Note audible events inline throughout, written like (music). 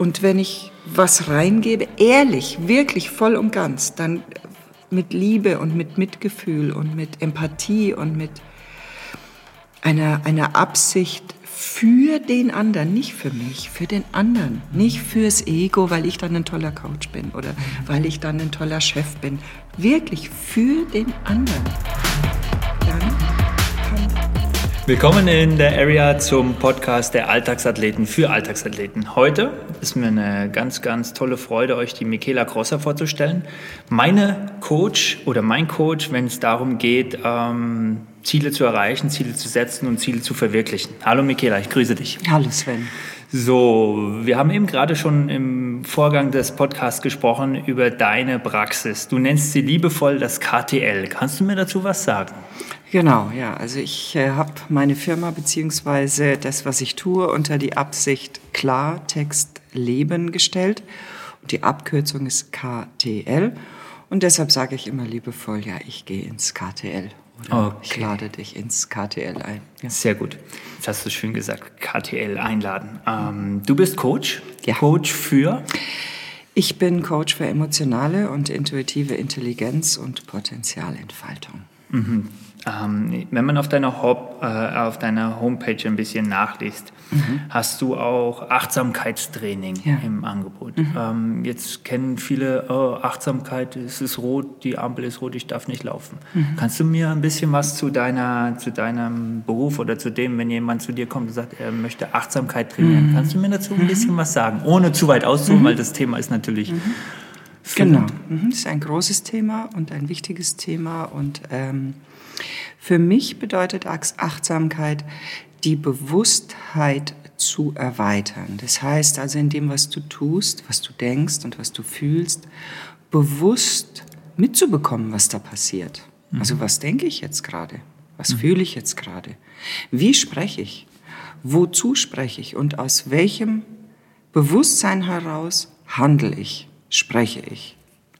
Und wenn ich was reingebe, ehrlich, wirklich voll und ganz, dann mit Liebe und mit Mitgefühl und mit Empathie und mit einer, einer Absicht für den anderen, nicht für mich, für den anderen, nicht fürs Ego, weil ich dann ein toller Coach bin oder weil ich dann ein toller Chef bin, wirklich für den anderen. Willkommen in der Area zum Podcast der Alltagsathleten für Alltagsathleten. Heute ist mir eine ganz, ganz tolle Freude, euch die Michaela Grosser vorzustellen. Meine Coach oder mein Coach, wenn es darum geht, ähm, Ziele zu erreichen, Ziele zu setzen und Ziele zu verwirklichen. Hallo Michaela, ich grüße dich. Hallo Sven. So, wir haben eben gerade schon im Vorgang des Podcasts gesprochen über deine Praxis. Du nennst sie liebevoll das KTL. Kannst du mir dazu was sagen? Genau, ja. Also ich äh, habe meine Firma beziehungsweise das, was ich tue, unter die Absicht Klartext Leben gestellt. Und die Abkürzung ist KTL. Und deshalb sage ich immer liebevoll, ja, ich gehe ins KTL. Oder okay. ich lade dich ins KTL ein. Ja. Sehr gut. Das hast du schön gesagt, KTL einladen. Ähm, du bist Coach. Ja. Coach für? Ich bin Coach für emotionale und intuitive Intelligenz und Potenzialentfaltung. Mhm. Ähm, wenn man auf deiner, Hop, äh, auf deiner Homepage ein bisschen nachliest, mhm. hast du auch Achtsamkeitstraining ja. im Angebot. Mhm. Ähm, jetzt kennen viele, oh, Achtsamkeit, es ist rot, die Ampel ist rot, ich darf nicht laufen. Mhm. Kannst du mir ein bisschen was zu, deiner, zu deinem Beruf oder zu dem, wenn jemand zu dir kommt und sagt, er möchte Achtsamkeit trainieren, mhm. kannst du mir dazu ein bisschen mhm. was sagen? Ohne zu weit auszuholen, mhm. weil das Thema ist natürlich... Genau, das ist ein großes Thema und ein wichtiges Thema und ähm, für mich bedeutet Achtsamkeit, die Bewusstheit zu erweitern. Das heißt also in dem, was du tust, was du denkst und was du fühlst, bewusst mitzubekommen, was da passiert. Mhm. Also was denke ich jetzt gerade? Was mhm. fühle ich jetzt gerade? Wie spreche ich? Wozu spreche ich? Und aus welchem Bewusstsein heraus handle ich, spreche ich,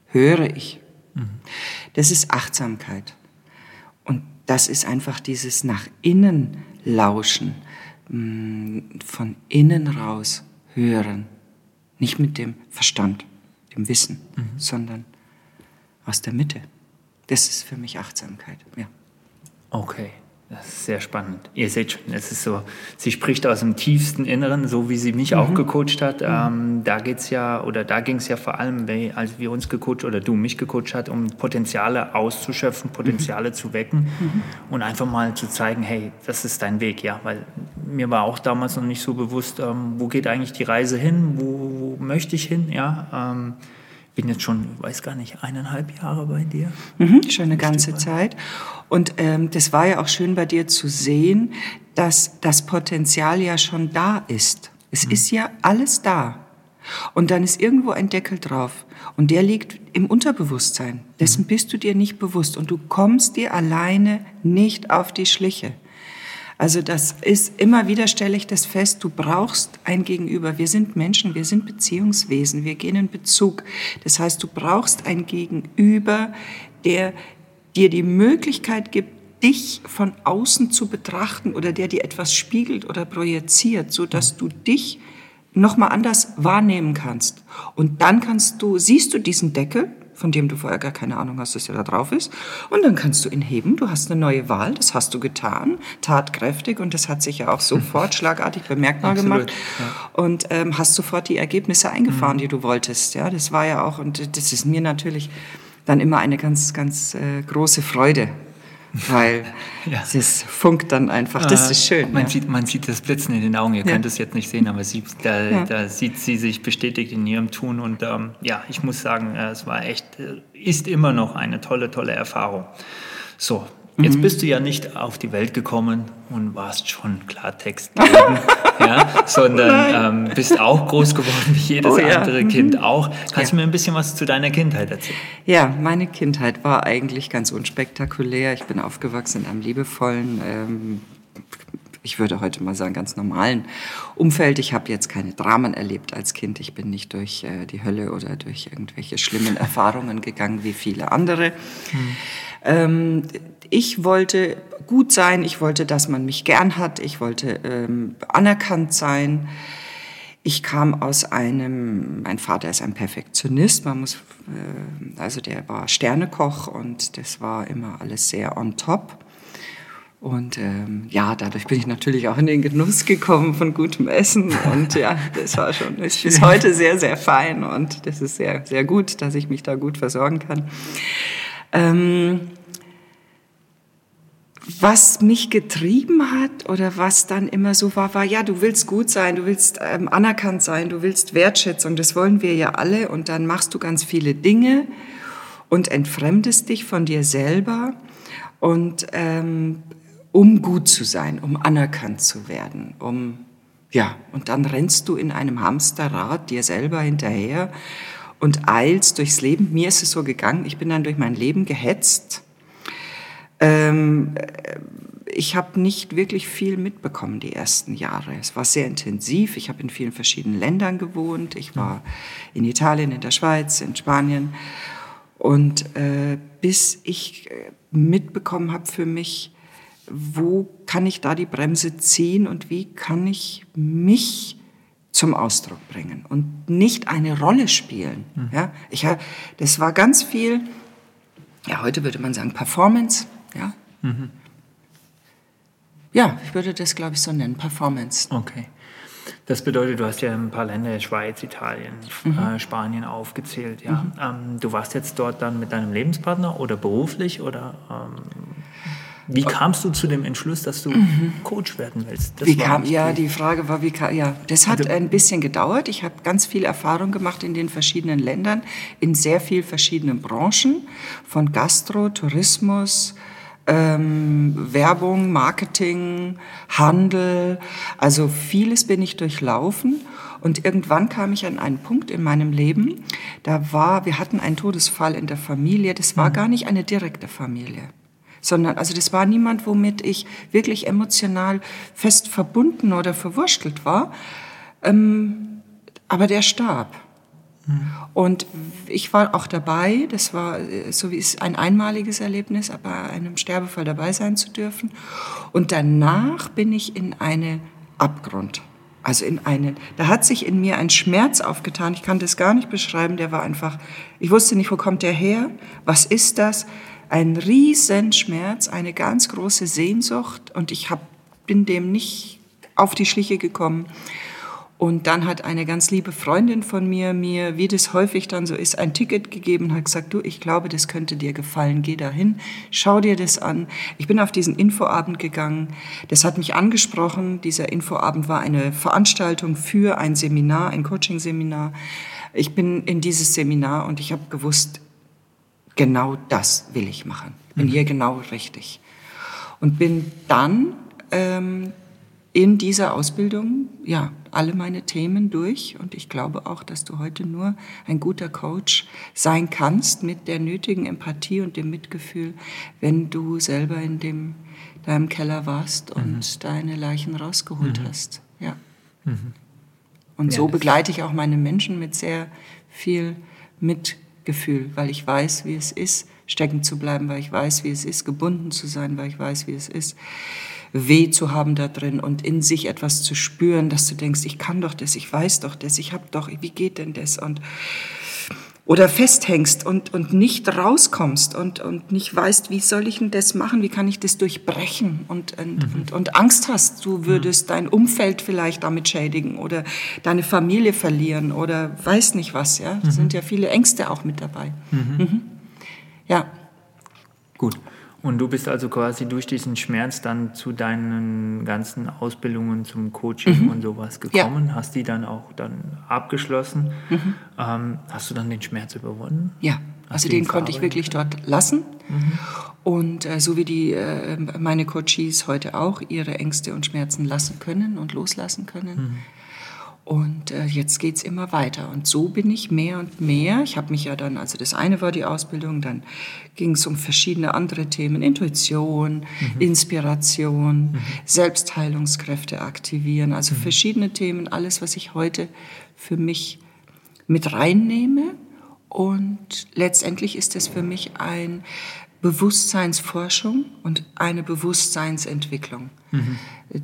höre ich? Mhm. Das ist Achtsamkeit. Und das ist einfach dieses nach innen lauschen, mm, von innen raus hören. Nicht mit dem Verstand, dem Wissen, mhm. sondern aus der Mitte. Das ist für mich Achtsamkeit. Ja. Okay. Das ist sehr spannend. Ihr seht schon, es ist so, sie spricht aus dem tiefsten Inneren, so wie sie mich mhm. auch gecoacht hat. Mhm. Ähm, da geht's ja, oder da ging es ja vor allem, als wir uns gecoacht oder du mich gecoacht hat, um Potenziale auszuschöpfen, Potenziale mhm. zu wecken mhm. und einfach mal zu zeigen, hey, das ist dein Weg, ja, weil mir war auch damals noch nicht so bewusst, ähm, wo geht eigentlich die Reise hin, wo, wo möchte ich hin, ja. Ähm, bin jetzt schon, weiß gar nicht, eineinhalb Jahre bei dir. Mhm, schon eine ganze Zeit. Und ähm, das war ja auch schön bei dir zu sehen, dass das Potenzial ja schon da ist. Es mhm. ist ja alles da. Und dann ist irgendwo ein Deckel drauf. Und der liegt im Unterbewusstsein. Dessen mhm. bist du dir nicht bewusst. Und du kommst dir alleine nicht auf die Schliche. Also das ist immer wieder stelle ich das fest, du brauchst ein Gegenüber. Wir sind Menschen, wir sind Beziehungswesen, wir gehen in Bezug. Das heißt, du brauchst ein Gegenüber, der dir die Möglichkeit gibt, dich von außen zu betrachten oder der dir etwas spiegelt oder projiziert, so dass du dich noch mal anders wahrnehmen kannst. Und dann kannst du siehst du diesen Deckel von dem du vorher gar keine Ahnung hast, dass er da drauf ist. Und dann kannst du ihn heben. Du hast eine neue Wahl. Das hast du getan, tatkräftig. Und das hat sich ja auch sofort (laughs) schlagartig bemerkbar Absolut, gemacht. Ja. Und ähm, hast sofort die Ergebnisse eingefahren, mhm. die du wolltest. Ja, das war ja auch, und das ist mir natürlich dann immer eine ganz, ganz äh, große Freude, weil (laughs) ja. es funkt dann einfach. Das ist schön. Man, ja. sieht, man sieht das Blitzen in den Augen. Ihr ja. könnt es jetzt nicht sehen, aber sie, da, da, sieht sie sich bestätigt in ihrem Tun. Und ähm, ja, ich muss sagen, äh, es war echt, äh, ist immer noch eine tolle, tolle Erfahrung. So, Jetzt mhm. bist du ja nicht auf die Welt gekommen und warst schon Klartext, (laughs) ja, sondern ähm, bist auch groß geworden wie jedes oh, ja. andere Kind mhm. auch. Kannst ja. du mir ein bisschen was zu deiner Kindheit erzählen? Ja, meine Kindheit war eigentlich ganz unspektakulär. Ich bin aufgewachsen in einem liebevollen, ähm, ich würde heute mal sagen, ganz normalen Umfeld. Ich habe jetzt keine Dramen erlebt als Kind. Ich bin nicht durch äh, die Hölle oder durch irgendwelche schlimmen Erfahrungen gegangen wie viele andere. Hm. Ähm, ich wollte gut sein, ich wollte, dass man mich gern hat, ich wollte ähm, anerkannt sein. Ich kam aus einem, mein Vater ist ein Perfektionist, man muss, äh, also der war Sternekoch und das war immer alles sehr on top. Und ähm, ja, dadurch bin ich natürlich auch in den Genuss gekommen von gutem Essen. Und ja, das war schon, ist bis heute sehr, sehr fein. Und das ist sehr, sehr gut, dass ich mich da gut versorgen kann. Ähm, was mich getrieben hat oder was dann immer so war, war, ja, du willst gut sein, du willst ähm, anerkannt sein, du willst Wertschätzung, das wollen wir ja alle. Und dann machst du ganz viele Dinge und entfremdest dich von dir selber und ähm, um gut zu sein, um anerkannt zu werden, um, ja, und dann rennst du in einem Hamsterrad dir selber hinterher und eilst durchs Leben. Mir ist es so gegangen, ich bin dann durch mein Leben gehetzt. Ähm, ich habe nicht wirklich viel mitbekommen die ersten Jahre. Es war sehr intensiv. Ich habe in vielen verschiedenen Ländern gewohnt. Ich war in Italien, in der Schweiz, in Spanien. Und äh, bis ich äh, mitbekommen habe für mich, wo kann ich da die Bremse ziehen und wie kann ich mich zum Ausdruck bringen und nicht eine Rolle spielen. Mhm. Ja, ich, das war ganz viel, ja, heute würde man sagen Performance. Ja, mhm. ja ich würde das, glaube ich, so nennen, Performance. Okay. Das bedeutet, du hast ja ein paar Länder, Schweiz, Italien, mhm. äh, Spanien aufgezählt. Ja. Mhm. Ähm, du warst jetzt dort dann mit deinem Lebenspartner oder beruflich oder ähm, wie kamst du zu dem Entschluss, dass du mhm. Coach werden willst? Kam, ja, die Frage war, wie kam, ja, das hat also, ein bisschen gedauert. Ich habe ganz viel Erfahrung gemacht in den verschiedenen Ländern, in sehr vielen verschiedenen Branchen, von Gastro, Tourismus, ähm, Werbung, Marketing, Handel. Also vieles bin ich durchlaufen. Und irgendwann kam ich an einen Punkt in meinem Leben, da war, wir hatten einen Todesfall in der Familie. Das war mhm. gar nicht eine direkte Familie sondern also das war niemand, womit ich wirklich emotional fest verbunden oder verwurschtelt war. Ähm, aber der starb. Hm. Und ich war auch dabei, das war so wie es ein einmaliges Erlebnis, aber einem Sterbefall dabei sein zu dürfen. Und danach bin ich in eine Abgrund. Also in einen, da hat sich in mir ein Schmerz aufgetan. Ich kann das gar nicht beschreiben. Der war einfach, ich wusste nicht, wo kommt der her? Was ist das? ein Riesenschmerz, eine ganz große Sehnsucht und ich hab, bin dem nicht auf die Schliche gekommen. Und dann hat eine ganz liebe Freundin von mir mir, wie das häufig dann so ist, ein Ticket gegeben und hat gesagt, du, ich glaube, das könnte dir gefallen, geh dahin, schau dir das an. Ich bin auf diesen Infoabend gegangen, das hat mich angesprochen. Dieser Infoabend war eine Veranstaltung für ein Seminar, ein Coaching-Seminar. Ich bin in dieses Seminar und ich habe gewusst, genau das will ich machen. Bin mhm. hier genau richtig. Und bin dann ähm, in dieser Ausbildung, ja, alle meine Themen durch. Und ich glaube auch, dass du heute nur ein guter Coach sein kannst mit der nötigen Empathie und dem Mitgefühl, wenn du selber in dem, deinem Keller warst und mhm. deine Leichen rausgeholt mhm. hast. Ja. Mhm. Und ja, so begleite ich auch meine Menschen mit sehr viel Mitgefühl Gefühl, weil ich weiß, wie es ist, stecken zu bleiben, weil ich weiß, wie es ist, gebunden zu sein, weil ich weiß, wie es ist, weh zu haben da drin und in sich etwas zu spüren, dass du denkst, ich kann doch das, ich weiß doch das, ich habe doch, wie geht denn das? Und oder festhängst und, und nicht rauskommst und, und nicht weißt, wie soll ich denn das machen, wie kann ich das durchbrechen und, und, mhm. und, und, Angst hast, du würdest mhm. dein Umfeld vielleicht damit schädigen oder deine Familie verlieren oder weiß nicht was, ja. Da mhm. sind ja viele Ängste auch mit dabei. Mhm. Mhm. Ja. Gut. Und du bist also quasi durch diesen Schmerz dann zu deinen ganzen Ausbildungen zum Coaching mhm. und sowas gekommen, ja. hast die dann auch dann abgeschlossen. Mhm. Ähm, hast du dann den Schmerz überwunden? Ja, hast also den konnte ich wirklich dort lassen. Mhm. Und äh, so wie die äh, meine Coaches heute auch ihre Ängste und Schmerzen lassen können und loslassen können mhm. Und äh, jetzt geht's immer weiter. Und so bin ich mehr und mehr. Ich habe mich ja dann, also das eine war die Ausbildung, dann ging es um verschiedene andere Themen, Intuition, mhm. Inspiration, mhm. Selbstheilungskräfte aktivieren, also mhm. verschiedene Themen, alles, was ich heute für mich mit reinnehme. Und letztendlich ist es für mich ein Bewusstseinsforschung und eine Bewusstseinsentwicklung. Mhm.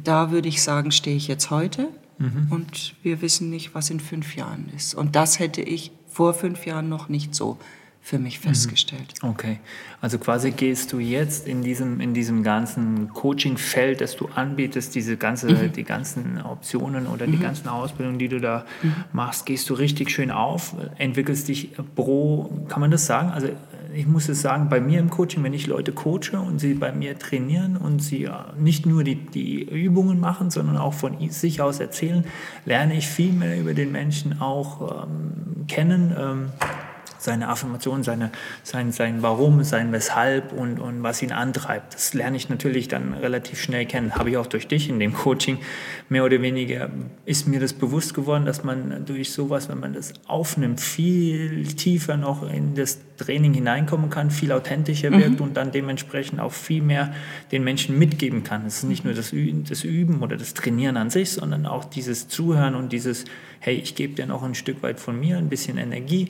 Da würde ich sagen, stehe ich jetzt heute Mhm. Und wir wissen nicht, was in fünf Jahren ist. Und das hätte ich vor fünf Jahren noch nicht so für mich mhm. festgestellt. Okay, also quasi gehst du jetzt in diesem, in diesem ganzen Coaching-Feld, das du anbietest, diese ganze, mhm. die ganzen Optionen oder mhm. die ganzen Ausbildungen, die du da mhm. machst, gehst du richtig schön auf, entwickelst dich pro, kann man das sagen? Also ich muss es sagen, bei mir im Coaching, wenn ich Leute coache und sie bei mir trainieren und sie nicht nur die, die Übungen machen, sondern auch von sich aus erzählen, lerne ich viel mehr über den Menschen auch ähm, kennen. Ähm, seine Affirmation, seine, sein, sein Warum, sein Weshalb und, und was ihn antreibt. Das lerne ich natürlich dann relativ schnell kennen. Habe ich auch durch dich in dem Coaching mehr oder weniger, ist mir das bewusst geworden, dass man durch sowas, wenn man das aufnimmt, viel tiefer noch in das Training hineinkommen kann, viel authentischer mhm. wirkt und dann dementsprechend auch viel mehr den Menschen mitgeben kann. Es ist nicht nur das Üben, das Üben oder das Trainieren an sich, sondern auch dieses Zuhören und dieses, hey, ich gebe dir noch ein Stück weit von mir, ein bisschen Energie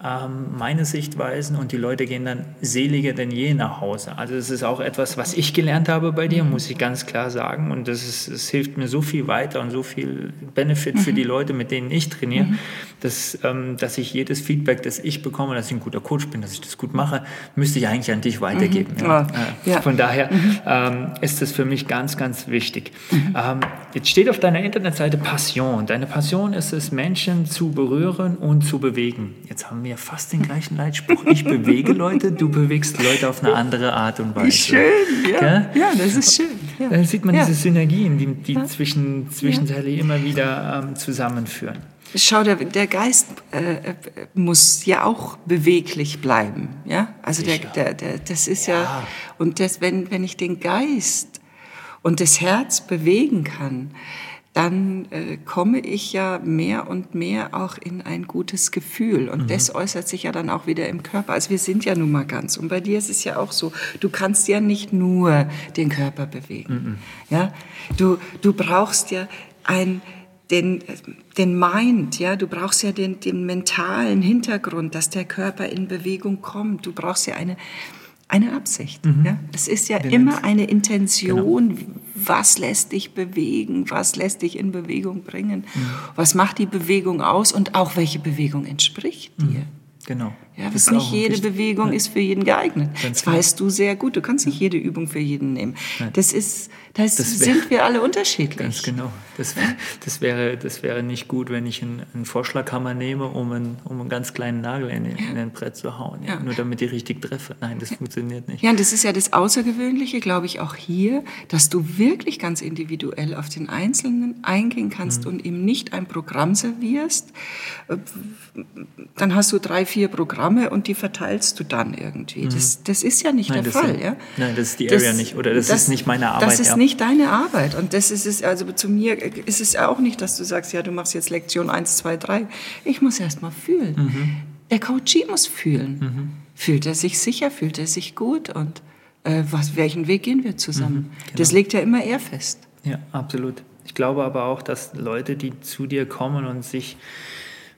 meine Sichtweisen und die Leute gehen dann seliger denn je nach Hause. Also das ist auch etwas, was ich gelernt habe bei dir, muss ich ganz klar sagen. Und das, ist, das hilft mir so viel weiter und so viel Benefit mhm. für die Leute, mit denen ich trainiere, mhm. dass, ähm, dass ich jedes Feedback, das ich bekomme, dass ich ein guter Coach bin, dass ich das gut mache, müsste ich eigentlich an dich weitergeben. Mhm. Ja. Äh, ja. Von daher mhm. ähm, ist das für mich ganz, ganz wichtig. Mhm. Ähm, jetzt steht auf deiner Internetseite Passion. Deine Passion ist es, Menschen zu berühren und zu bewegen. Jetzt haben wir fast den gleichen Leitspruch. Ich bewege Leute, du bewegst Leute auf eine andere Art und Weise. Schön, ja. Ja, das ist schön. Ja. Dann sieht man ja. diese Synergien, die, die ja. zwischen, zwischenzeitlich ja. immer wieder ähm, zusammenführen. Schau, der, der Geist äh, muss ja auch beweglich bleiben. Ja? Also der, der, der, das ist ja, ja und das, wenn, wenn ich den Geist und das Herz bewegen kann, dann äh, komme ich ja mehr und mehr auch in ein gutes Gefühl. Und mhm. das äußert sich ja dann auch wieder im Körper. Also wir sind ja nun mal ganz. Und bei dir ist es ja auch so, du kannst ja nicht nur den Körper bewegen. Mhm. Ja? Du, du brauchst ja ein, den, den Mind, ja, du brauchst ja den, den mentalen Hintergrund, dass der Körper in Bewegung kommt. Du brauchst ja eine, eine Absicht. Mhm. Ja? Es ist ja Den immer eine Intention, genau. was lässt dich bewegen, was lässt dich in Bewegung bringen, mhm. was macht die Bewegung aus und auch welche Bewegung entspricht dir. Mhm. Genau. Ja, das nicht jede wichtig. Bewegung ja. ist für jeden geeignet. Ganz das weißt du sehr gut. Du kannst nicht jede Übung für jeden nehmen. Nein. Das ist, das, das wär, sind wir alle unterschiedlich. Ganz genau. Das, wär, das, wäre, das wäre nicht gut, wenn ich einen, einen Vorschlaghammer nehme, um einen, um einen ganz kleinen Nagel in, in ein Brett zu hauen. Ja. Nur damit ich richtig treffe. Nein, das funktioniert nicht. Ja, und das ist ja das Außergewöhnliche, glaube ich, auch hier, dass du wirklich ganz individuell auf den Einzelnen eingehen kannst mhm. und ihm nicht ein Programm servierst. Dann hast du drei, vier Programme und die verteilst du dann irgendwie. Mhm. Das, das ist ja nicht Nein, der Fall. Sind, ja? Nein, das ist die Area das, nicht oder das, das, ist nicht meine Arbeit. Das ist ja. nicht deine Arbeit und das ist es, also zu mir ist es auch nicht, dass du sagst, ja, du machst jetzt Lektion 1, 2, 3. Ich muss erst mal fühlen. Mhm. Der Coachie muss fühlen. Mhm. Fühlt er sich sicher, fühlt er sich gut und äh, was, welchen Weg gehen wir zusammen? Mhm, genau. Das legt ja immer er fest. Ja, absolut. Ich glaube aber auch, dass Leute, die zu dir kommen und sich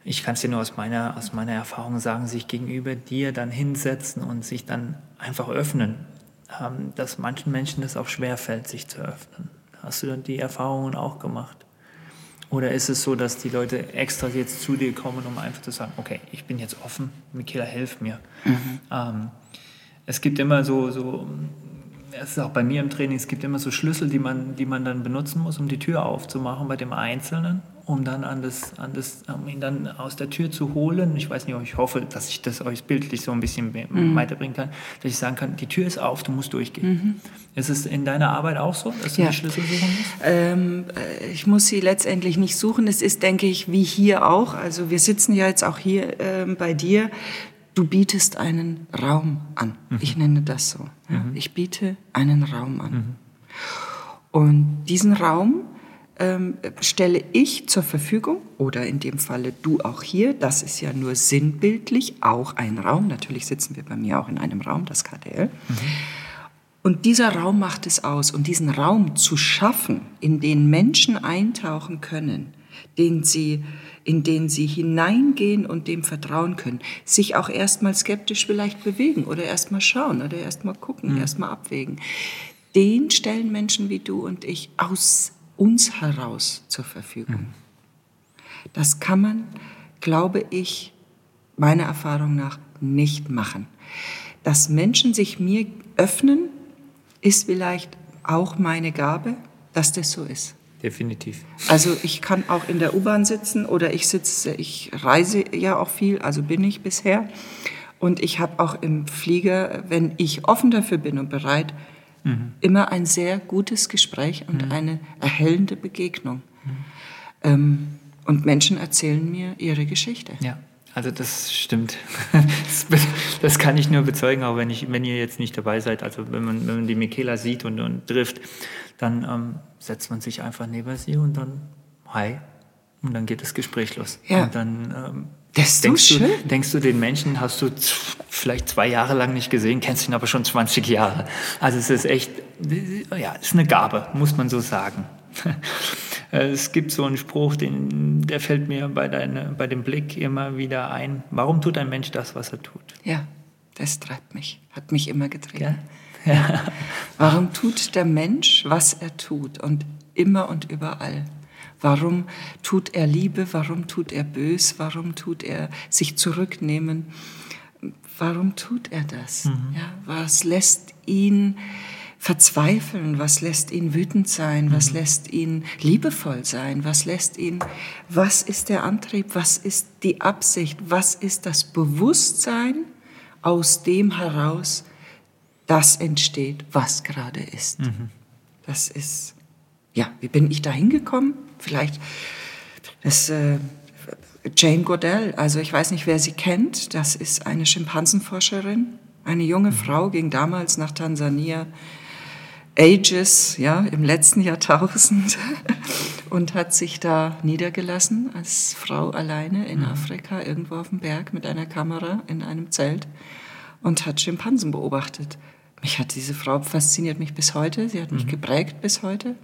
ich kann es dir nur aus meiner, aus meiner Erfahrung sagen, sich gegenüber dir dann hinsetzen und sich dann einfach öffnen. Ähm, dass manchen Menschen das auch schwer fällt, sich zu öffnen. Hast du dann die Erfahrungen auch gemacht? Oder ist es so, dass die Leute extra jetzt zu dir kommen, um einfach zu sagen, okay, ich bin jetzt offen, Michaela, helf mir. Mhm. Ähm, es gibt immer so, so, es ist auch bei mir im Training, es gibt immer so Schlüssel, die man, die man dann benutzen muss, um die Tür aufzumachen bei dem Einzelnen um dann an das, an das, um ihn dann aus der Tür zu holen. Ich weiß nicht, ich hoffe, dass ich das euch bildlich so ein bisschen mhm. weiterbringen kann, dass ich sagen kann, die Tür ist auf, du musst durchgehen. Mhm. Ist es in deiner Arbeit auch so, dass du ja. die Schlüssel suchen musst? Ähm, äh, ich muss sie letztendlich nicht suchen. Es ist, denke ich, wie hier auch. Also wir sitzen ja jetzt auch hier ähm, bei dir. Du bietest einen Raum an. Mhm. Ich nenne das so. Ja. Mhm. Ich biete einen Raum an. Mhm. Und diesen Raum ähm, stelle ich zur Verfügung oder in dem Falle du auch hier, das ist ja nur sinnbildlich auch ein Raum. Natürlich sitzen wir bei mir auch in einem Raum, das KDL. Mhm. Und dieser Raum macht es aus. Und diesen Raum zu schaffen, in den Menschen eintauchen können, den sie, in den sie hineingehen und dem vertrauen können, sich auch erstmal skeptisch vielleicht bewegen oder erstmal schauen oder erstmal gucken, mhm. erstmal abwägen. Den stellen Menschen wie du und ich aus uns heraus zur Verfügung. Das kann man, glaube ich, meiner Erfahrung nach nicht machen. Dass Menschen sich mir öffnen, ist vielleicht auch meine Gabe, dass das so ist. Definitiv. Also ich kann auch in der U-Bahn sitzen oder ich sitze, ich reise ja auch viel, also bin ich bisher. Und ich habe auch im Flieger, wenn ich offen dafür bin und bereit, mhm. immer ein sehr gutes Gespräch und mhm. eine erhellende Begegnung. Mhm. Ähm, und Menschen erzählen mir ihre Geschichte. Ja. Also das stimmt. (laughs) Das kann ich nur bezeugen, auch wenn, ich, wenn ihr jetzt nicht dabei seid. Also wenn man, wenn man die Michaela sieht und, und trifft, dann ähm, setzt man sich einfach neben sie und dann Hi. Und dann geht das Gespräch los. Ja. Und dann ähm, das ist denkst, so du, schön. denkst du, den Menschen hast du vielleicht zwei Jahre lang nicht gesehen, kennst ihn aber schon 20 Jahre. Also es ist echt, ja, es ist eine Gabe, muss man so sagen. (laughs) Es gibt so einen Spruch, den, der fällt mir bei, deine, bei dem Blick immer wieder ein. Warum tut ein Mensch das, was er tut? Ja, das treibt mich, hat mich immer getrieben. Ja? Ja. Warum tut der Mensch, was er tut und immer und überall? Warum tut er Liebe? Warum tut er bös? Warum tut er sich zurücknehmen? Warum tut er das? Mhm. Ja, was lässt ihn verzweifeln? Was lässt ihn wütend sein? Was mhm. lässt ihn liebevoll sein? Was lässt ihn, was ist der Antrieb? Was ist die Absicht? Was ist das Bewusstsein, aus dem heraus das entsteht, was gerade ist? Mhm. Das ist, ja, wie bin ich da hingekommen? Vielleicht, das, äh, Jane Goodell, also ich weiß nicht, wer sie kennt, das ist eine Schimpansenforscherin. Eine junge mhm. Frau ging damals nach Tansania Ages, ja, im letzten Jahrtausend (laughs) und hat sich da niedergelassen als Frau alleine in mhm. Afrika, irgendwo auf dem Berg mit einer Kamera in einem Zelt und hat Schimpansen beobachtet. Mich hat diese Frau fasziniert mich bis heute, sie hat mich mhm. geprägt bis heute.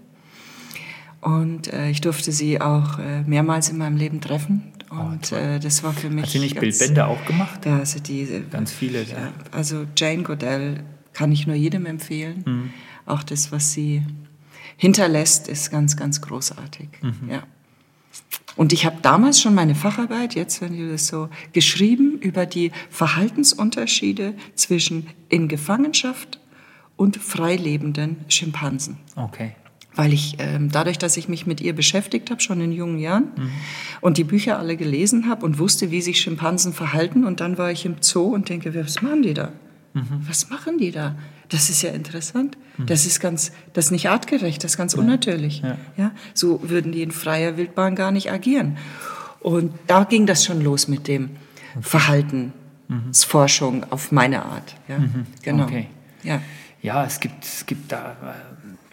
Und äh, ich durfte sie auch äh, mehrmals in meinem Leben treffen. Oh, und oh, äh, das war für mich. Hat sie nicht ganz, Bildbände auch gemacht? Ja, also die. Ganz viele, ja. ja. Also Jane Goodell kann ich nur jedem empfehlen. Mhm auch das, was sie hinterlässt, ist ganz, ganz großartig. Mhm. Ja. Und ich habe damals schon meine Facharbeit, jetzt wenn du das so, geschrieben über die Verhaltensunterschiede zwischen in Gefangenschaft und freilebenden Schimpansen. Okay. Weil ich ähm, dadurch, dass ich mich mit ihr beschäftigt habe, schon in jungen Jahren mhm. und die Bücher alle gelesen habe und wusste, wie sich Schimpansen verhalten, und dann war ich im Zoo und denke, was machen die da? Mhm. Was machen die da? Das ist ja interessant. Mhm. Das ist ganz, das ist nicht artgerecht, das ist ganz ja. unnatürlich. Ja. ja. So würden die in freier Wildbahn gar nicht agieren. Und da ging das schon los mit dem Verhaltensforschung mhm. auf meine Art. Ja, mhm. genau. Okay. Ja. ja, es gibt, es gibt da äh,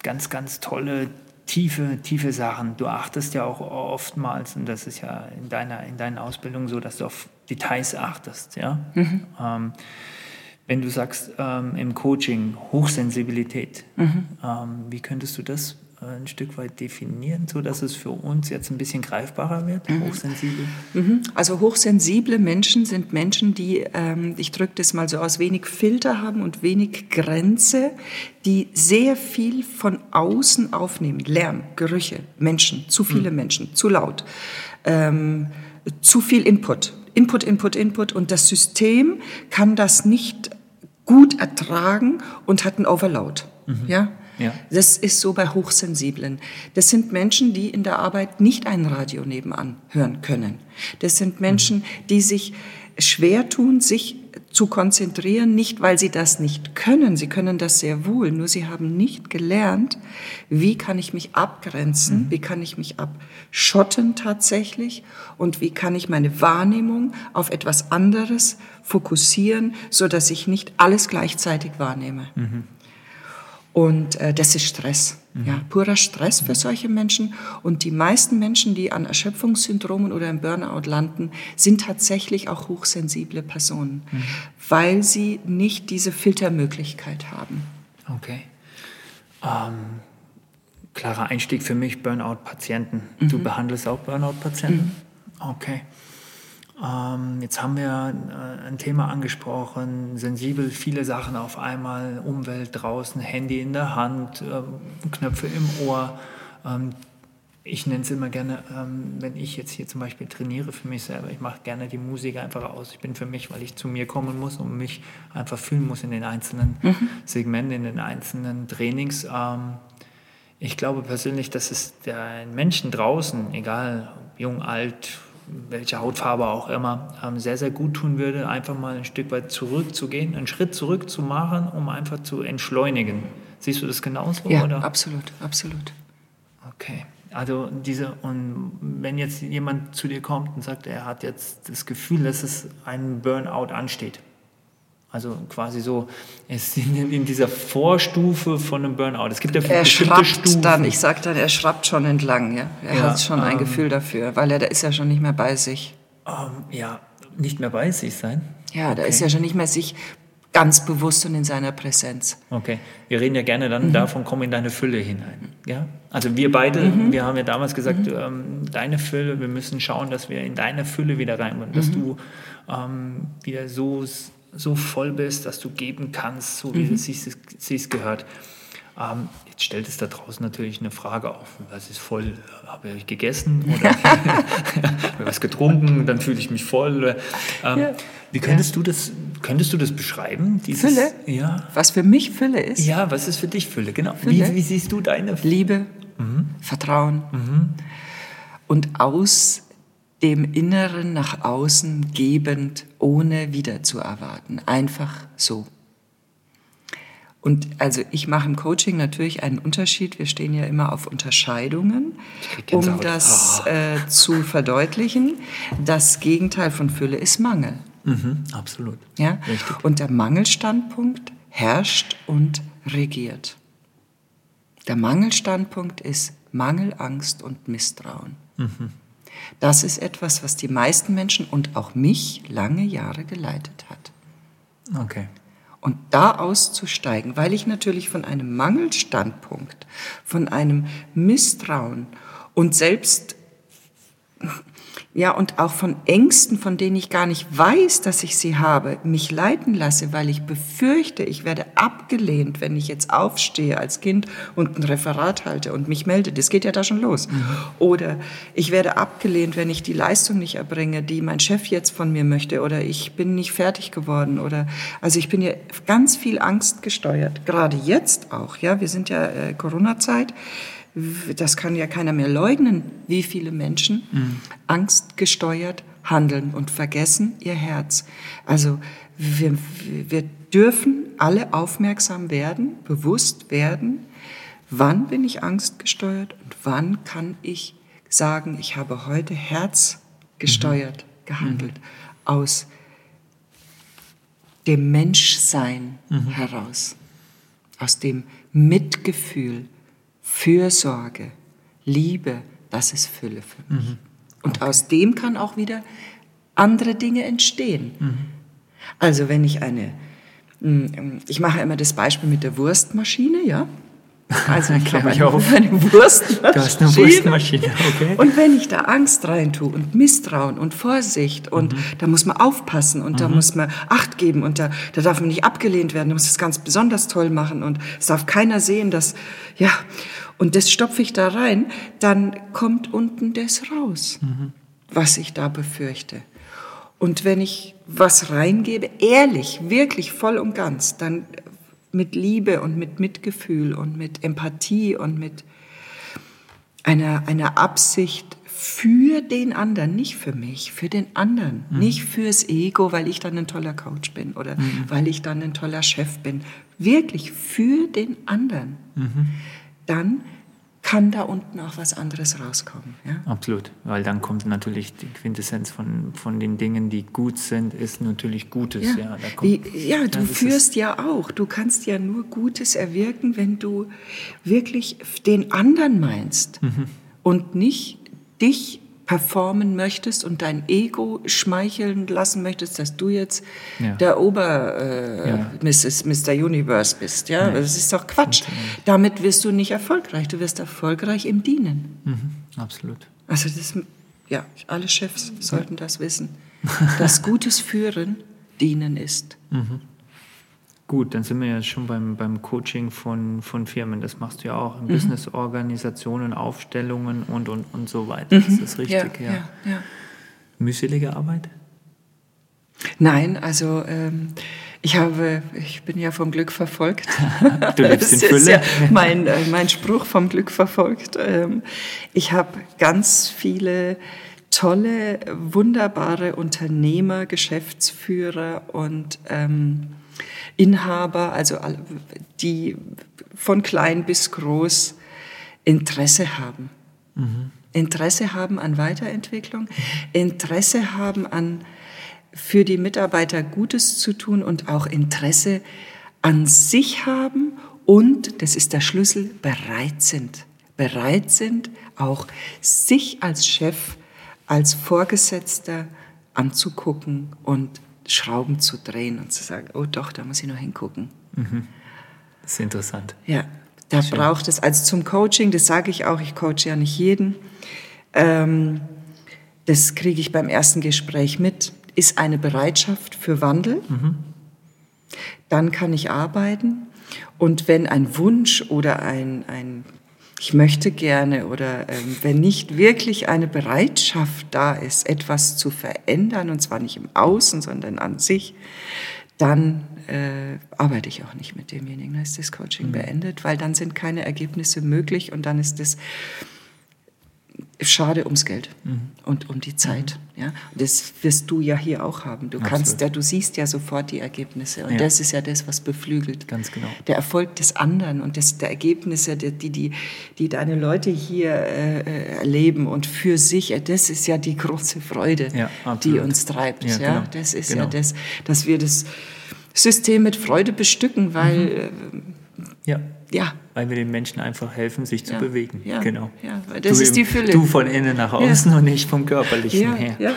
ganz, ganz tolle tiefe, tiefe Sachen. Du achtest ja auch oftmals, und das ist ja in deiner, in deinen Ausbildungen so, dass du auf Details achtest. Ja? Mhm. Ähm, wenn du sagst ähm, im Coaching Hochsensibilität, mhm. ähm, wie könntest du das ein Stück weit definieren, so dass es für uns jetzt ein bisschen greifbarer wird, mhm. hochsensibel? Mhm. Also hochsensible Menschen sind Menschen, die, ähm, ich drücke das mal so aus, wenig Filter haben und wenig Grenze, die sehr viel von außen aufnehmen. Lärm, Gerüche, Menschen, zu viele mhm. Menschen, zu laut, ähm, zu viel Input. Input, Input, Input und das System kann das nicht gut ertragen und hat einen Overload. Mhm. Ja? Ja? Das ist so bei Hochsensiblen. Das sind Menschen, die in der Arbeit nicht ein Radio nebenan hören können. Das sind Menschen, die sich schwer tun, sich zu konzentrieren, nicht weil sie das nicht können, sie können das sehr wohl, nur sie haben nicht gelernt, wie kann ich mich abgrenzen, mhm. wie kann ich mich abschotten tatsächlich und wie kann ich meine Wahrnehmung auf etwas anderes fokussieren, so dass ich nicht alles gleichzeitig wahrnehme. Mhm. Und äh, das ist Stress, mhm. ja, purer Stress für solche Menschen. Und die meisten Menschen, die an Erschöpfungssyndromen oder im Burnout landen, sind tatsächlich auch hochsensible Personen, mhm. weil sie nicht diese Filtermöglichkeit haben. Okay. Ähm, klarer Einstieg für mich, Burnout-Patienten. Mhm. Du behandelst auch Burnout-Patienten? Mhm. Okay. Ähm, jetzt haben wir äh, ein Thema angesprochen, sensibel, viele Sachen auf einmal, Umwelt draußen, Handy in der Hand, äh, Knöpfe im Ohr. Ähm, ich nenne es immer gerne, ähm, wenn ich jetzt hier zum Beispiel trainiere für mich selber, ich mache gerne die Musik einfach aus. Ich bin für mich, weil ich zu mir kommen muss und mich einfach fühlen muss in den einzelnen mhm. Segmenten, in den einzelnen Trainings. Ähm, ich glaube persönlich, dass es den Menschen draußen, egal jung, alt, welche Hautfarbe auch immer, ähm, sehr, sehr gut tun würde, einfach mal ein Stück weit zurückzugehen, einen Schritt zurück zu machen, um einfach zu entschleunigen. Siehst du das genauso? Ja, oder? absolut, absolut. Okay. Also diese, und wenn jetzt jemand zu dir kommt und sagt, er hat jetzt das Gefühl, dass es ein Burnout ansteht. Also quasi so, es sind in dieser Vorstufe von einem Burnout. Es gibt ja er Stufen. dann, ich sage dann, er schrappt schon entlang, ja. Er ja, hat schon ähm, ein Gefühl dafür, weil er da ist ja schon nicht mehr bei sich. Ähm, ja, nicht mehr bei sich sein. Ja, okay. da ist ja schon nicht mehr sich ganz bewusst und in seiner Präsenz. Okay, wir reden ja gerne dann mhm. davon, komm in deine Fülle hinein. Ja? Also wir beide, mhm. wir haben ja damals gesagt, mhm. ähm, deine Fülle, wir müssen schauen, dass wir in deine Fülle wieder reinkommen, dass mhm. du ähm, wieder so, so voll bist, dass du geben kannst, so wie mhm. es sich gehört. Ähm, jetzt stellt es da draußen natürlich eine Frage auf. Was ist voll? Habe ich gegessen (laughs) oder (laughs) habe was getrunken? Dann fühle ich mich voll. Ähm, ja. Wie könntest, du das, könntest du das beschreiben? Dieses, Fülle? Ja. Was für mich Fülle ist? Ja, was ist für dich Fülle? Genau. Fülle? Wie, wie, siehst du deine Fülle? Liebe, mhm. Vertrauen mhm. und aus dem Inneren nach außen gebend, ohne wieder zu erwarten. Einfach so. Und also ich mache im Coaching natürlich einen Unterschied. Wir stehen ja immer auf Unterscheidungen, um das oh. äh, zu verdeutlichen. Das Gegenteil von Fülle ist Mangel. Mhm, absolut. Ja? Richtig. Und der Mangelstandpunkt herrscht und regiert. Der Mangelstandpunkt ist Mangel, Angst und Misstrauen. Mhm. Das ist etwas, was die meisten Menschen und auch mich lange Jahre geleitet hat. Okay. Und da auszusteigen, weil ich natürlich von einem Mangelstandpunkt, von einem Misstrauen und selbst ja, und auch von Ängsten, von denen ich gar nicht weiß, dass ich sie habe, mich leiten lasse, weil ich befürchte, ich werde abgelehnt, wenn ich jetzt aufstehe als Kind und ein Referat halte und mich melde. Das geht ja da schon los. Mhm. Oder ich werde abgelehnt, wenn ich die Leistung nicht erbringe, die mein Chef jetzt von mir möchte. Oder ich bin nicht fertig geworden. Oder, also ich bin ja ganz viel Angst gesteuert. Gerade jetzt auch, ja. Wir sind ja äh, Corona-Zeit das kann ja keiner mehr leugnen, wie viele Menschen mhm. angstgesteuert handeln und vergessen ihr Herz. Also wir, wir dürfen alle aufmerksam werden, bewusst werden, wann bin ich angstgesteuert und wann kann ich sagen, ich habe heute herzgesteuert mhm. gehandelt, mhm. aus dem Menschsein mhm. heraus, aus dem Mitgefühl, Fürsorge, Liebe, das ist Fülle für mich. Mhm. Und okay. aus dem kann auch wieder andere Dinge entstehen. Mhm. Also wenn ich eine, hm, ich mache immer das Beispiel mit der Wurstmaschine, ja. Also (laughs) ich habe (laughs) eine, auch. eine Wurstmaschine. Du hast eine Wurstmaschine, okay. Und wenn ich da Angst reintue und Misstrauen und Vorsicht und mhm. da muss man aufpassen und mhm. da muss man Acht geben und da, da darf man nicht abgelehnt werden, da muss es ganz besonders toll machen und es darf keiner sehen, dass, ja, und das stopfe ich da rein, dann kommt unten das raus, mhm. was ich da befürchte. Und wenn ich was reingebe, ehrlich, wirklich voll und ganz, dann mit Liebe und mit Mitgefühl und mit Empathie und mit einer, einer Absicht für den anderen, nicht für mich, für den anderen, mhm. nicht fürs Ego, weil ich dann ein toller Coach bin oder mhm. weil ich dann ein toller Chef bin, wirklich für den anderen. Mhm. Dann kann da unten auch was anderes rauskommen. Ja? Absolut, weil dann kommt natürlich die Quintessenz von, von den Dingen, die gut sind, ist natürlich Gutes. Ja, ja, kommt, Wie, ja du führst ja auch. Du kannst ja nur Gutes erwirken, wenn du wirklich den anderen meinst mhm. und nicht dich performen möchtest und dein Ego schmeicheln lassen möchtest, dass du jetzt ja. der Ober äh, ja. Mrs., Mr. Universe bist. Ja? ja? Das ist doch Quatsch. Damit wirst du nicht erfolgreich. Du wirst erfolgreich im Dienen. Mhm. Absolut. Also das, ja, alle Chefs sollten das wissen. dass (laughs) gutes Führen Dienen ist. Mhm. Gut, dann sind wir ja schon beim, beim Coaching von, von Firmen. Das machst du ja auch in Mhm. Business-Organisationen, Aufstellungen und, und, und so weiter. Ist das richtig? Mhm. Ja, ja, ja. Mühselige Arbeit? Nein, also ähm, ich habe, ich bin ja vom Glück verfolgt. (laughs) Du lebst (laughs) in Das ist Fülle. ja mein, äh, mein Spruch vom Glück verfolgt. Ähm, ich habe ganz viele tolle, wunderbare Unternehmer, Geschäftsführer und ähm, Inhaber, also die von klein bis groß Interesse haben. Interesse haben an Weiterentwicklung, Interesse haben an für die Mitarbeiter Gutes zu tun und auch Interesse an sich haben und, das ist der Schlüssel, bereit sind. Bereit sind, auch sich als Chef, als Vorgesetzter anzugucken und Schrauben zu drehen und zu sagen, oh doch, da muss ich noch hingucken. Das ist interessant. Ja, da braucht es, also zum Coaching, das sage ich auch, ich coache ja nicht jeden, ähm, das kriege ich beim ersten Gespräch mit, ist eine Bereitschaft für Wandel. Dann kann ich arbeiten. Und wenn ein Wunsch oder ein, ein ich möchte gerne oder ähm, wenn nicht wirklich eine Bereitschaft da ist, etwas zu verändern, und zwar nicht im Außen, sondern an sich, dann äh, arbeite ich auch nicht mit demjenigen. Dann ist das Coaching beendet, weil dann sind keine Ergebnisse möglich und dann ist es schade ums Geld und um die Zeit. Ja? Und das wirst du ja hier auch haben. Du kannst ja, du siehst ja sofort die Ergebnisse und Ja. das ist ja das, was beflügelt. Ganz genau. Der Erfolg des anderen und das, der Ergebnisse, die, die, die, deine Leute hier äh, äh, erleben und für sich, äh, das ist ja die große Freude, Ja, die uns treibt. Ja, Ja, genau. Das ist Genau. ja das, dass wir das System mit Freude bestücken, weil Ja. Ja, Weil wir den Menschen einfach helfen, sich zu Ja. bewegen. Ja. Genau. Ja, weil das du ist die Fülle. Du von innen nach außen und nicht vom Körperlichen ja, her. ja.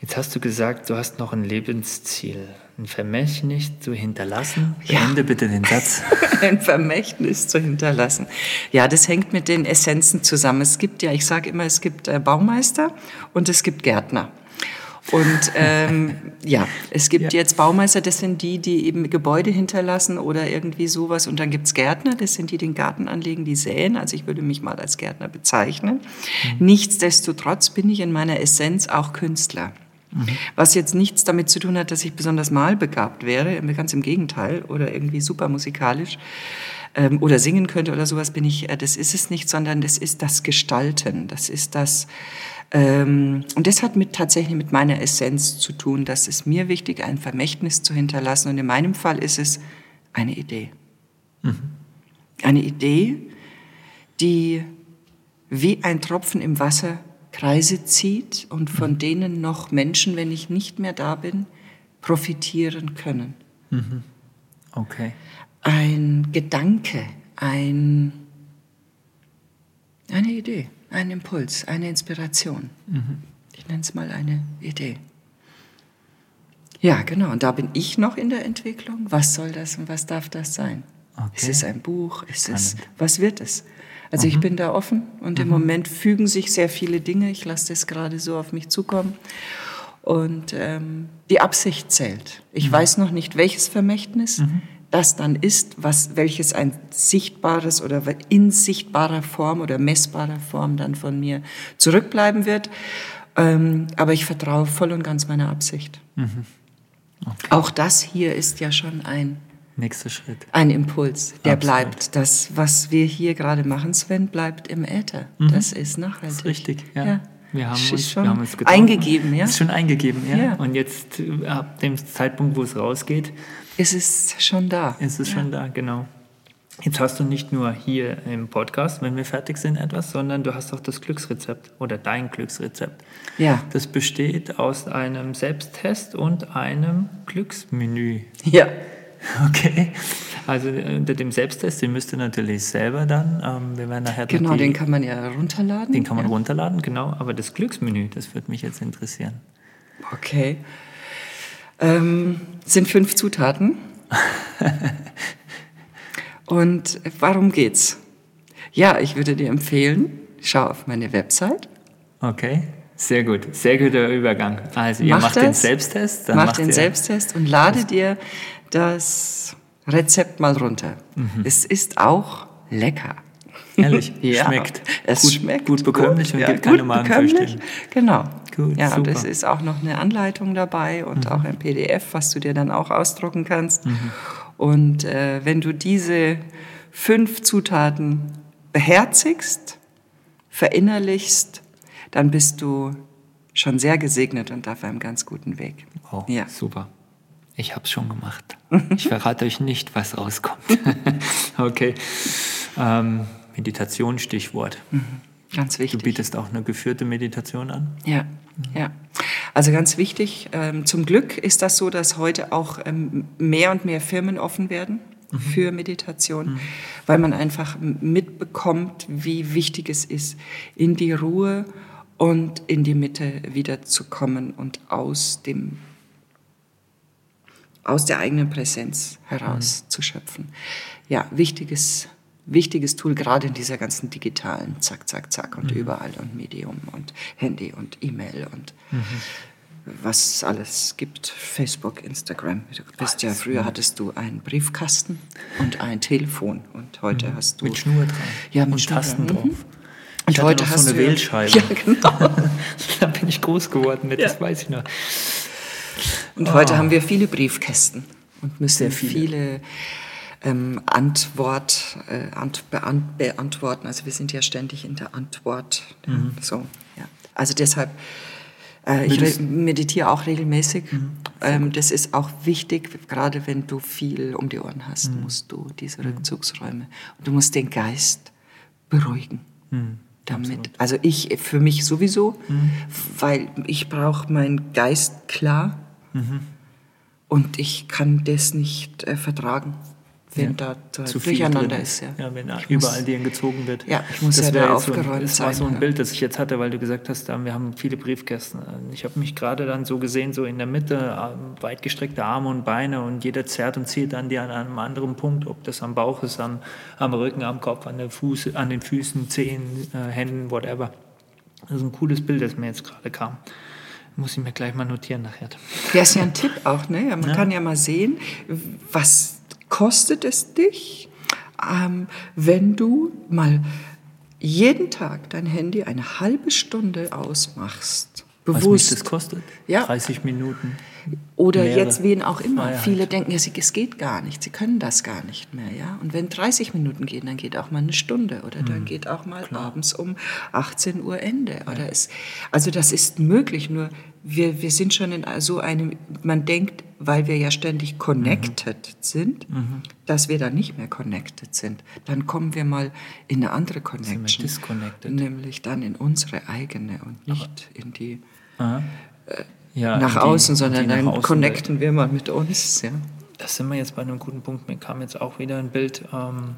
Jetzt hast du gesagt, du hast noch ein Lebensziel, ein Vermächtnis zu hinterlassen. Ja. Beende bitte den Satz. (laughs) ein Vermächtnis zu hinterlassen. Ja, das hängt mit den Essenzen zusammen. Es gibt ja, ich sage immer, es gibt äh, Baumeister und es gibt Gärtner. Und ähm, ja, es gibt Ja. jetzt Baumeister, das sind die, die eben Gebäude hinterlassen oder irgendwie sowas. Und dann gibt's Gärtner, das sind die, die den Garten anlegen, die säen. Also ich würde mich mal als Gärtner bezeichnen. Nichtsdestotrotz bin ich in meiner Essenz auch Künstler. Was jetzt nichts damit zu tun hat, dass ich besonders malbegabt wäre, ganz im Gegenteil, oder irgendwie super musikalisch ähm, oder singen könnte oder sowas bin ich, äh, das ist es nicht, sondern das ist das Gestalten, das ist das, ähm, und das hat mit, tatsächlich mit meiner Essenz zu tun, dass es mir wichtig, ein Vermächtnis zu hinterlassen und in meinem Fall ist es eine Idee. Eine Idee, die wie ein Tropfen im Wasser Kreise zieht und von denen noch Menschen, wenn ich nicht mehr da bin, profitieren können. Okay. Ein Gedanke, ein, eine Idee, ein Impuls, eine Inspiration. Ich nenne es mal eine Idee. Ja, genau. Und da bin ich noch in der Entwicklung. Was soll das und was darf das sein? Okay. Ist es ein Buch? Ist es, was wird es? Also ich bin da offen und im Moment fügen sich sehr viele Dinge. Ich lasse das gerade so auf mich zukommen. Und ähm, die Absicht zählt. Ich weiß noch nicht, welches Vermächtnis das dann ist, was, welches ein sichtbares oder in sichtbarer Form oder messbarer Form dann von mir zurückbleiben wird. Ähm, aber ich vertraue voll und ganz meiner Absicht. Auch das hier ist ja schon ein Nächster Schritt. ein Impuls, der Absolut. bleibt. Das, was wir hier gerade machen, Sven, bleibt im Äther. Das ist nachhaltig. Das ist richtig, ja. Wir haben, uns, schon wir haben uns getroffen. eingegeben, ja? Ist schon eingegeben, ja. Ja. Und jetzt, äh, ab dem Zeitpunkt, wo es rausgeht, Es ist schon da. ist es schon da, genau. Jetzt hast du nicht nur hier im Podcast, wenn wir fertig sind, etwas, sondern du hast auch das Glücksrezept oder dein Glücksrezept. Ja. Das besteht aus einem Selbsttest und einem Glücksmenü. Ja. (laughs) Okay. Also äh, unter dem Selbsttest, den müsst ihr natürlich selber dann, ähm, wir werden nachher Genau, die, den kann man ja runterladen. den kann man ja. runterladen, genau. Aber das Glücksmenü, das würde mich jetzt interessieren. Okay. Ähm, sind fünf Zutaten. (laughs) Und warum geht's? Ja, ich würde dir empfehlen, schau auf meine Website. Okay, sehr gut. Sehr guter Übergang. Also ihr Mach macht den das. Selbsttest. dann Mach macht den Selbsttest und lade dir das Rezept mal runter. Mhm. Es ist auch lecker. Ehrlich, (laughs) ja, schmeckt. Es gut, schmeckt gut bekömmlich und ja, gibt keine Magenverstimmung. Genau. Gut, ja, und super. es ist auch noch eine Anleitung dabei und Mhm. auch ein PDF, was du dir dann auch ausdrucken kannst. Und äh, wenn du diese fünf Zutaten beherzigst, verinnerlichst, dann bist du schon sehr gesegnet und auf einem ganz guten Weg. Oh, Ja. super. Ich habe es schon gemacht. (laughs) Ich verrate euch nicht, was rauskommt. (laughs) okay. Ähm, Meditation, Stichwort. Ganz Du wichtig. bietest auch eine geführte Meditation an. Ja, ja. Also ganz wichtig, ähm, zum Glück ist das so, dass heute auch ähm, mehr und mehr Firmen offen werden für Meditation, weil man einfach mitbekommt, wie wichtig es ist, in die Ruhe und in die Mitte wiederzukommen und aus dem aus der eigenen Präsenz heraus zu schöpfen. Ja, wichtiges, wichtiges Tool, gerade in dieser ganzen digitalen Zack, Zack, Zack und überall und Medium und Handy und E-Mail und was es alles gibt, Facebook, Instagram. Du bist ja, früher hattest du einen Briefkasten und ein Telefon und heute hast du... Mit Schnur dran. Ja, mit und Schnur Tasten dran. drauf. Mhm. Ich Und heute hast so eine du ja- Wählscheibe. Ja, genau. (laughs) da bin ich groß geworden mit, das weiß ich noch. Und heute haben wir viele Briefkästen und müssen viele. viele, ähm, Antwort, äh, ant, beant, beantworten. Also wir sind ja ständig in der Antwort. So, ja. Also deshalb, äh, ich meditiere auch regelmäßig. Ähm, das ist auch wichtig, gerade wenn du viel um die Ohren hast, musst du diese Rückzugsräume. Und du musst den Geist beruhigen. Damit, also ich für mich sowieso, weil ich brauche meinen Geist klar und ich kann das nicht äh, vertragen, wenn da, da Zu viel Durcheinander ist. Ja, ja wenn Ich muss- überall dir gezogen wird. Ja, ich muss das ja da jetzt so ein- aufgeräumt Das war so ein ja. Bild, das ich jetzt hatte, weil du gesagt hast, wir haben viele Briefkästen. Ich habe mich gerade dann so gesehen, so in der Mitte, ähm, weit gestreckte Arme und Beine und jeder zerrt und zieht an dir an einem anderen Punkt, ob das am Bauch ist, am, am Rücken, am Kopf, an, der Fuß, an den Füßen, Zehen, äh, Händen, whatever. Das ist ein cooles Bild, das mir jetzt gerade kam. Muss ich mir gleich mal notieren nachher. Ja, ist ja ein Tipp auch, ne? Ja, Man kann ja mal sehen, was kostet es dich, ähm, wenn du mal jeden Tag dein Handy eine halbe Stunde ausmachst. Was mich Bewusst. das kostet? Ja. 30 Minuten. Oder Lehre. jetzt wen auch immer. Freiheit. Viele denken, ja, sie- es geht gar nicht, sie können das gar nicht mehr. Ja? Und wenn 30 Minuten gehen, dann geht auch mal eine Stunde oder Mhm. dann geht auch mal abends um 18 Uhr Ende. Oder es, also das ist möglich, nur wir, wir sind schon in so einem, man denkt, weil wir ja ständig connected Mhm. sind, dass wir dann nicht mehr connected sind. Dann kommen wir mal in eine andere Connection. disconnected. Nämlich dann in unsere eigene und nicht in die Aha. Ja, nach die- außen, sondern dann außen connecten wir mal mit uns. Ja. Das sind wir jetzt bei einem guten Punkt. Mir kam jetzt auch wieder ein Bild, ähm,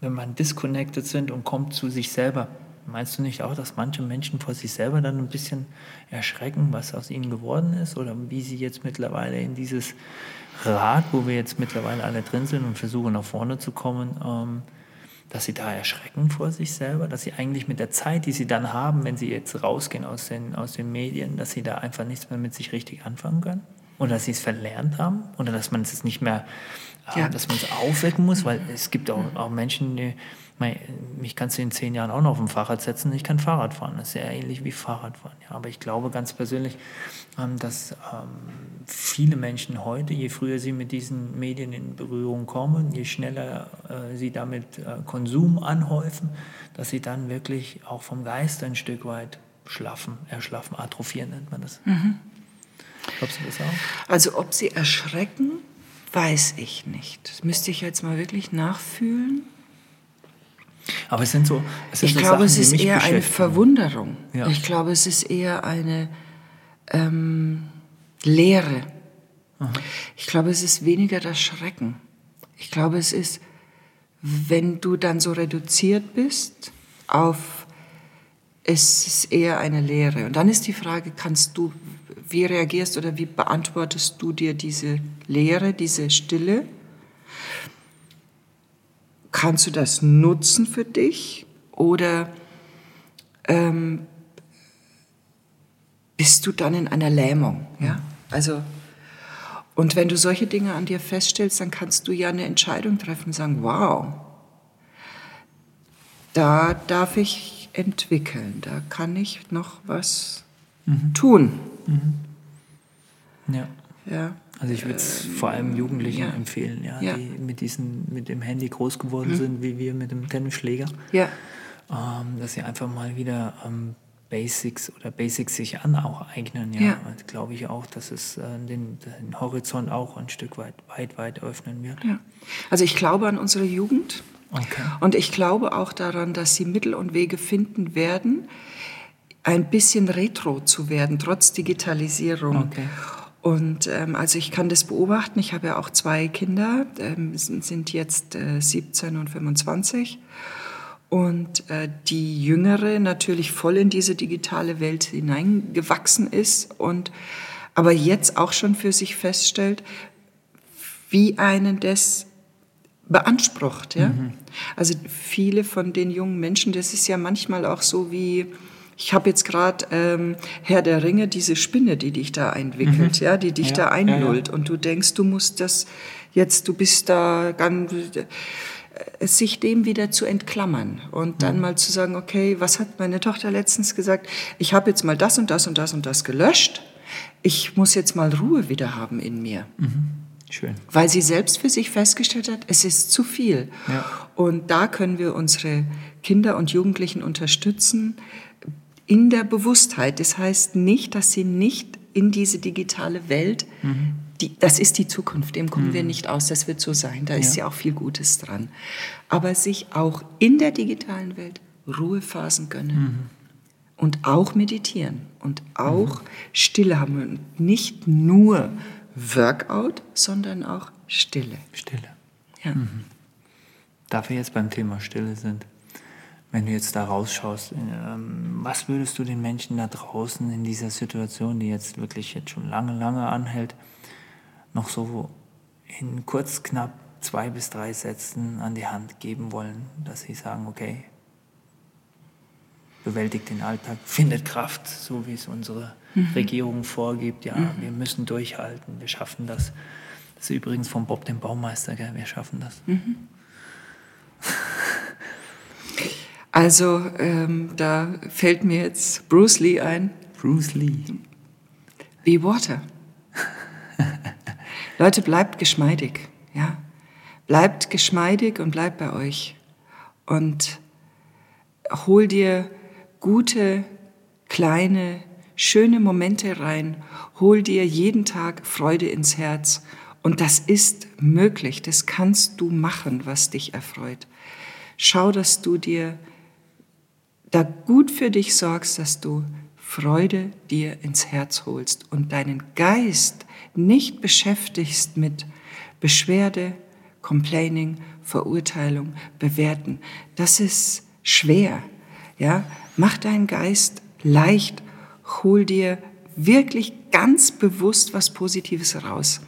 wenn man disconnected sind und kommt zu sich selber. Meinst du nicht auch, dass manche Menschen vor sich selber dann ein bisschen erschrecken, was aus ihnen geworden ist oder wie sie jetzt mittlerweile in dieses Rad, wo wir jetzt mittlerweile alle drin sind und versuchen nach vorne zu kommen, ähm, dass sie da erschrecken vor sich selber, dass sie eigentlich mit der Zeit, die sie dann haben, wenn sie jetzt rausgehen aus den, aus den Medien, dass sie da einfach nichts mehr mit sich richtig anfangen können? Oder dass sie es verlernt haben? Oder dass man es jetzt nicht mehr, äh, Ja. dass man es aufwecken muss? Weil es gibt auch, auch Menschen, die, mein, mich kannst du in zehn Jahren auch noch auf dem Fahrrad setzen, ich kann Fahrrad fahren. Das ist sehr ähnlich wie Fahrradfahren. Ja, aber ich glaube ganz persönlich, ähm, dass ähm, viele Menschen heute, je früher sie mit diesen Medien in Berührung kommen, je schneller äh, sie damit äh, Konsum anhäufen, dass sie dann wirklich auch vom Geist ein Stück weit schlaffen, erschlaffen, atrophieren nennt man das. Glaubst du das auch? Also ob sie erschrecken, weiß ich nicht. Das müsste ich jetzt mal wirklich nachfühlen. Aber es sind so. Es sind Ich so glaube, Sachen, es ist eher eine. Verwunderung. Ja. Ich glaube, es ist eher eine ähm, Leere. Ich glaube, es ist weniger das Schrecken. Ich glaube, es ist, wenn du dann so reduziert bist auf, es ist eher eine Leere. Und dann ist die Frage, kannst du, wie reagierst oder wie beantwortest du dir diese Leere, diese Stille? Kannst du das nutzen für dich oder ähm, bist du dann in einer Lähmung? Ja? Also, Und wenn du solche Dinge an dir feststellst, dann kannst du ja eine Entscheidung treffen und sagen, wow, da darf ich entwickeln, da kann ich noch was mhm. tun. Mhm. Ja. ja. Also ich würde es ähm, vor allem Jugendlichen ja. empfehlen, ja, ja, die mit, diesen, mit dem Handy groß geworden mhm. sind, wie wir mit dem Tennisschläger. Ja. Ähm, dass sie einfach mal wieder ähm, Basics oder Basics sich aneignen. Ja, ja. glaube ich auch, dass es äh, den, den, Horizont auch ein Stück weit, weit, weit öffnen wird. Ja. Also ich glaube an unsere Jugend okay. und ich glaube auch daran, dass sie Mittel und Wege finden werden, ein bisschen retro zu werden, trotz Digitalisierung. Okay. Und ähm, also ich kann das beobachten. Ich habe ja auch zwei Kinder, ähm, sind jetzt äh, 17 und 25 und äh, die Jüngere natürlich voll in diese digitale Welt hineingewachsen ist und aber jetzt auch schon für sich feststellt, wie einen das beansprucht. Ja? Mhm. Also viele von den jungen Menschen, das ist ja manchmal auch so wie, ich habe jetzt gerade ähm, Herr der Ringe, diese Spinne, die dich da entwickelt, mhm. ja, die dich ja, da einlullt ja, ja. und du denkst, du musst das jetzt, du bist da ganz sich dem wieder zu entklammern und dann mhm. mal zu sagen, okay, was hat meine Tochter letztens gesagt? Ich habe jetzt mal das und das und das und das gelöscht. Ich muss jetzt mal Ruhe wieder haben in mir. Mhm. Schön. Weil sie selbst für sich festgestellt hat, es ist zu viel. Ja. Und da können wir unsere Kinder und Jugendlichen unterstützen in der Bewusstheit. Das heißt nicht, dass sie nicht in diese digitale Welt mhm die, das ist die Zukunft, dem kommen mhm. wir nicht aus, das wird so sein, da ja. ist ja auch viel Gutes dran. Aber sich auch in der digitalen Welt Ruhephasen gönnen mhm. und auch meditieren und auch mhm. Stille haben und nicht nur Workout, sondern auch Stille. Stille. Ja. Mhm. Da wir jetzt beim Thema Stille sind, wenn du jetzt da rausschaust, ähm, was würdest du den Menschen da draußen in dieser Situation, die jetzt wirklich jetzt schon lange, lange anhält, noch so in kurz, knapp zwei bis drei Sätzen an die Hand geben wollen, dass sie sagen, okay, bewältigt den Alltag, findet Kraft, so wie es unsere mhm. Regierung vorgibt. Ja, mhm. wir müssen durchhalten, wir schaffen das. Das ist übrigens von Bob dem Baumeister, gell? wir schaffen das. Mhm. Also ähm, da fällt mir jetzt Bruce Lee ein. Bruce Lee. Be Water. (laughs) Leute, bleibt geschmeidig, ja. Bleibt geschmeidig und bleibt bei euch. Und hol dir gute, kleine, schöne Momente rein. Hol dir jeden Tag Freude ins Herz. Und das ist möglich. Das kannst du machen, was dich erfreut. Schau, dass du dir da gut für dich sorgst, dass du Freude dir ins Herz holst und deinen Geist nicht beschäftigst mit Beschwerde, Complaining, Verurteilung, Bewerten. Das ist schwer. Ja, mach deinen Geist leicht, hol dir wirklich ganz bewusst was Positives raus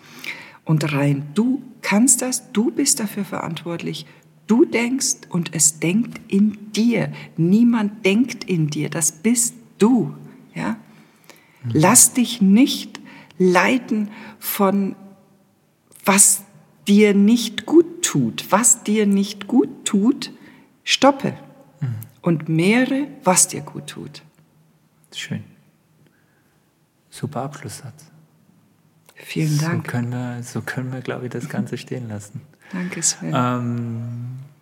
und rein. Du kannst das, du bist dafür verantwortlich. Du denkst und es denkt in dir. Niemand denkt in dir, das bist du. Ja? Lass dich nicht leiten von was dir nicht gut tut. Was dir nicht gut tut, stoppe mhm. und mehre, was dir gut tut. Schön. Super Abschlusssatz. Vielen Dank. So können wir, so können wir glaube ich, das Ganze stehen lassen. Danke, Sven. Ähm,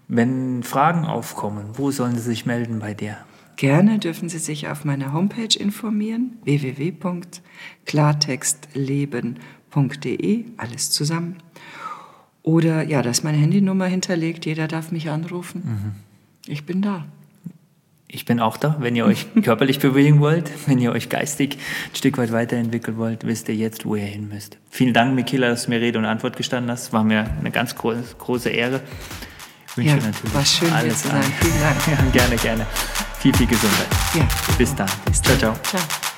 wenn Fragen aufkommen, wo sollen Sie sich melden bei dir? Gerne dürfen Sie sich auf meiner Homepage informieren, www.klartextleben.de, alles zusammen. Oder ja, da ist meine Handynummer hinterlegt, jeder darf mich anrufen. Mhm. Ich bin da. Ich bin auch da, wenn ihr euch (laughs) körperlich bewegen wollt, wenn ihr euch geistig ein Stück weit weiterentwickeln wollt, wisst ihr jetzt, wo ihr hin müsst. Vielen Dank, Michaela, dass du mir Rede und Antwort gestanden hast. War mir eine ganz große Ehre. Ich wünsche ja, natürlich war schön, alles hier zu sein. Vielen Dank. (laughs) Ja, gerne, gerne. Viel, viel Gesundheit. Ja. Bis dann. Bis dann. Ciao, ciao. ciao.